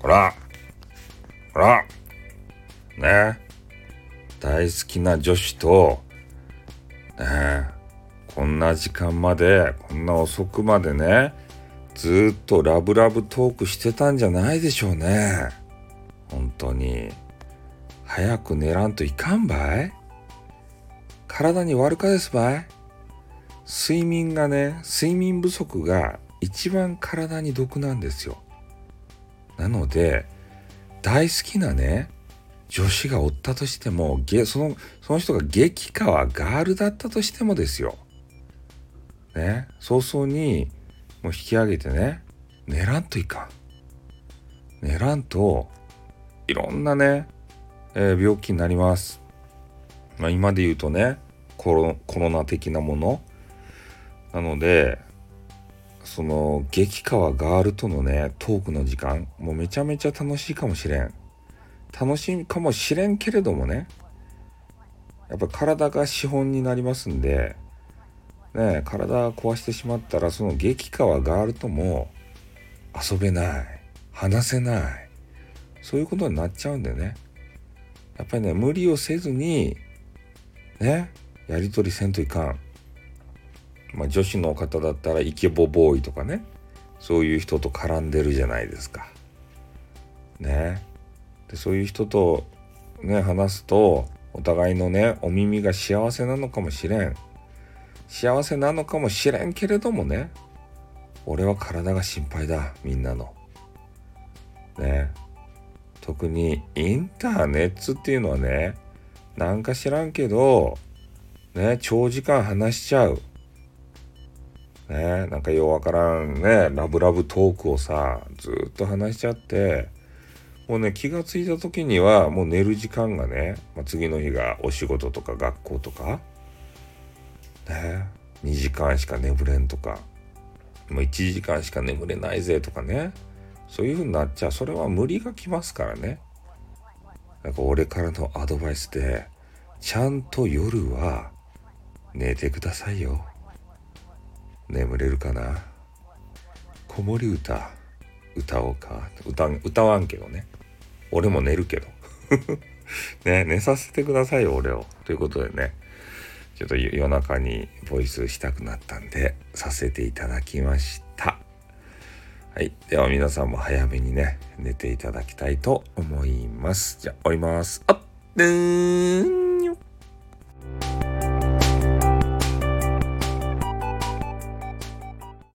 ほら。ほら。ね。大好きな女子とね。こんな時間までこんな遅くまでねずっとラブラブトークしてたんじゃないでしょうね。本当に。早く寝らんといかんばい？体に悪かですばい？睡眠がね睡眠不足が一番体に毒なんですよ。なので、大好きなね、女子がおったとしても、その、その人が激川ガールだったとしてもですよ。ね、早々にもう引き上げてね、寝らんといかん。寝らんと、いろんなね、えー、病気になります。まあ、今で言うとねコロナ的なものなのでその激川ガールとのねトークの時間もうめちゃめちゃ楽しいかもしれん楽しいかもしれんけれどもねやっぱ体が資本になりますんでね体壊してしまったらその激川ガールとも遊べない話せないそういうことになっちゃうんでねやっぱりね無理をせずにねやり取りせんといかん。まあ、女子の方だったらイケボボーイとかねそういう人と絡んでるじゃないですか。ね。でそういう人とね話すとお互いのねお耳が幸せなのかもしれん。幸せなのかもしれんけれどもね俺は体が心配だみんなの。ね。特にインターネットっていうのはねなんか知らんけどね長時間話しちゃうね。なんかようわからんねラブラブトークをさずっと話しちゃってもうね気が付いた時にはもう寝る時間がね、まあ、次の日がお仕事とか学校とかね2時間しか眠れんとかもう1時間しか眠れないぜとかねそういう風になっちゃう。それは無理がきますからね。なんか俺からのアドバイスでちゃんと夜は寝てくださいよ。眠れるかな？子守歌歌おうか。歌歌わんけどね。俺も寝るけど。ね寝させてくださいよ俺を。ということでね。ちょっと夜中にボイスしたくなったんでさせていただきました。はい。では皆さんも早めにね、寝ていただきたいと思います。じゃあ、降ります。あっ、でーん。